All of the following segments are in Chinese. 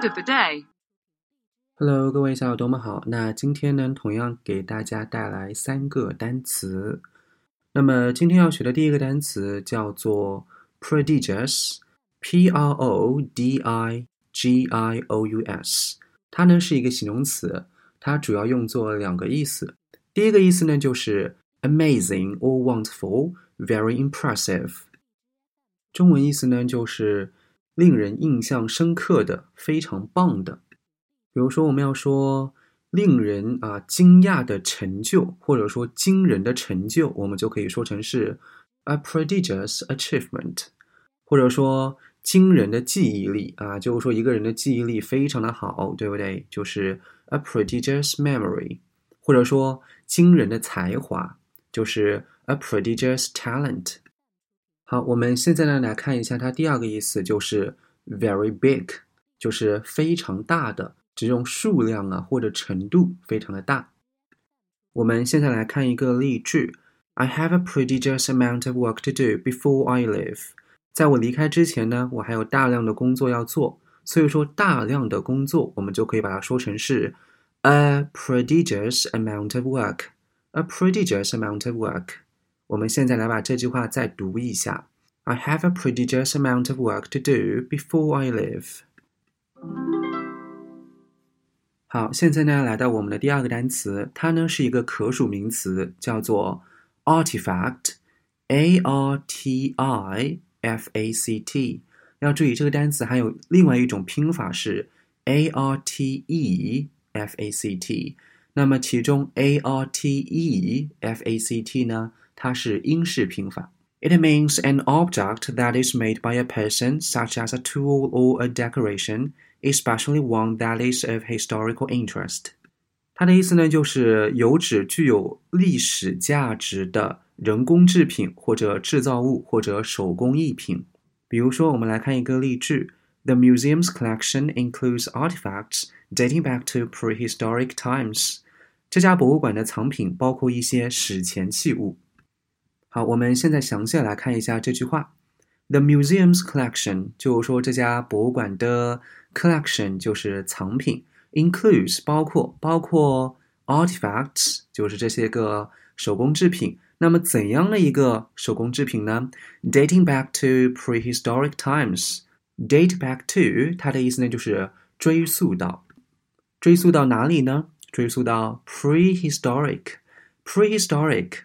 的 bidet。Hello，各位小耳朵们好。那今天呢，同样给大家带来三个单词。那么今天要学的第一个单词叫做 prodigious，p r o d i g i o u s。它呢是一个形容词，它主要用作两个意思。第一个意思呢就是 amazing or wonderful，very impressive。中文意思呢就是。令人印象深刻的，非常棒的。比如说，我们要说令人啊惊讶的成就，或者说惊人的成就，我们就可以说成是 a prodigious achievement，或者说惊人的记忆力啊，就是说一个人的记忆力非常的好，对不对？就是 a prodigious memory，或者说惊人的才华，就是 a prodigious talent。好，我们现在呢来看一下它第二个意思，就是 very big，就是非常大的。只用数量啊或者程度非常的大。我们现在来看一个例句：I have a prodigious amount of work to do before I leave。在我离开之前呢，我还有大量的工作要做。所以说，大量的工作，我们就可以把它说成是 a prodigious amount of work。a prodigious amount of work。我们现在来把这句话再读一下：I have a prodigious amount of work to do before I leave。好，现在呢，来到我们的第二个单词，它呢是一个可数名词，叫做 artifact，a r t i f a c t。要注意，这个单词还有另外一种拼法是 a r t e f a c t。那么其中 a r t e f a c t 呢， 它是英式拼法。It means an object that is made by a person, such as a tool or a decoration. especially one that is of historical interest。它的意思呢，就是有指具有历史价值的人工制品或者制造物或者手工艺品。比如说，我们来看一个例句：The museum's collection includes artifacts dating back to prehistoric times。这家博物馆的藏品包括一些史前器物。 好，我们现在详细来看一下这句话。The museum's collection 就是说这家博物馆的 collection 就是藏品，includes 包括包括 artifacts 就是这些个手工制品。那么怎样的一个手工制品呢？Dating back to prehistoric times，date back to 它的意思呢就是追溯到，追溯到哪里呢？追溯到 prehistoric，prehistoric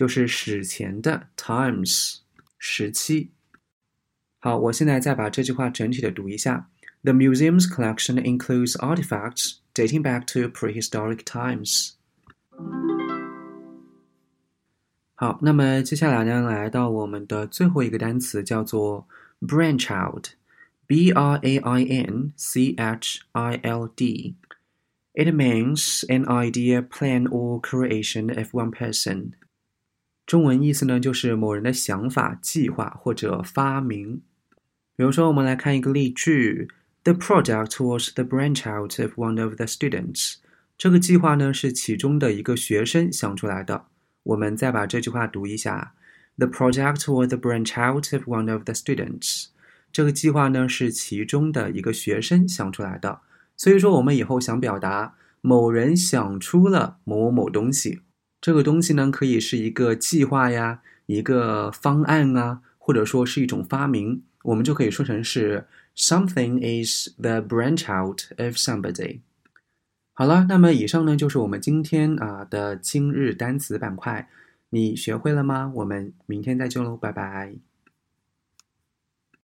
就是史前的 times 时期。好，我现在再把这句话整体的读一下。The museum's collection includes artifacts dating back to prehistoric times. 好，那么接下来呢，来到我们的最后一个单词，叫做 branch out，b r a i n c h i l d。It means an idea, plan, or creation of one person。 中文意思呢，就是某人的想法、计划或者发明。比如说，我们来看一个例句：The project was the brainchild of one of the students。这个计划呢是其中的一个学生想出来的。我们再把这句话读一下：The project was the brainchild of one of the students。这个计划呢是其中的一个学生想出来的。所以说，我们以后想表达某人想出了某某某东西，这个东西呢可以是一个计划呀，一个方案啊，或者说是一种发明。我们就可以说成是 something is the branch out of somebody。好了，那么以上呢就是我们今天啊的今日单词板块，你学会了吗？我们明天再见喽，拜拜。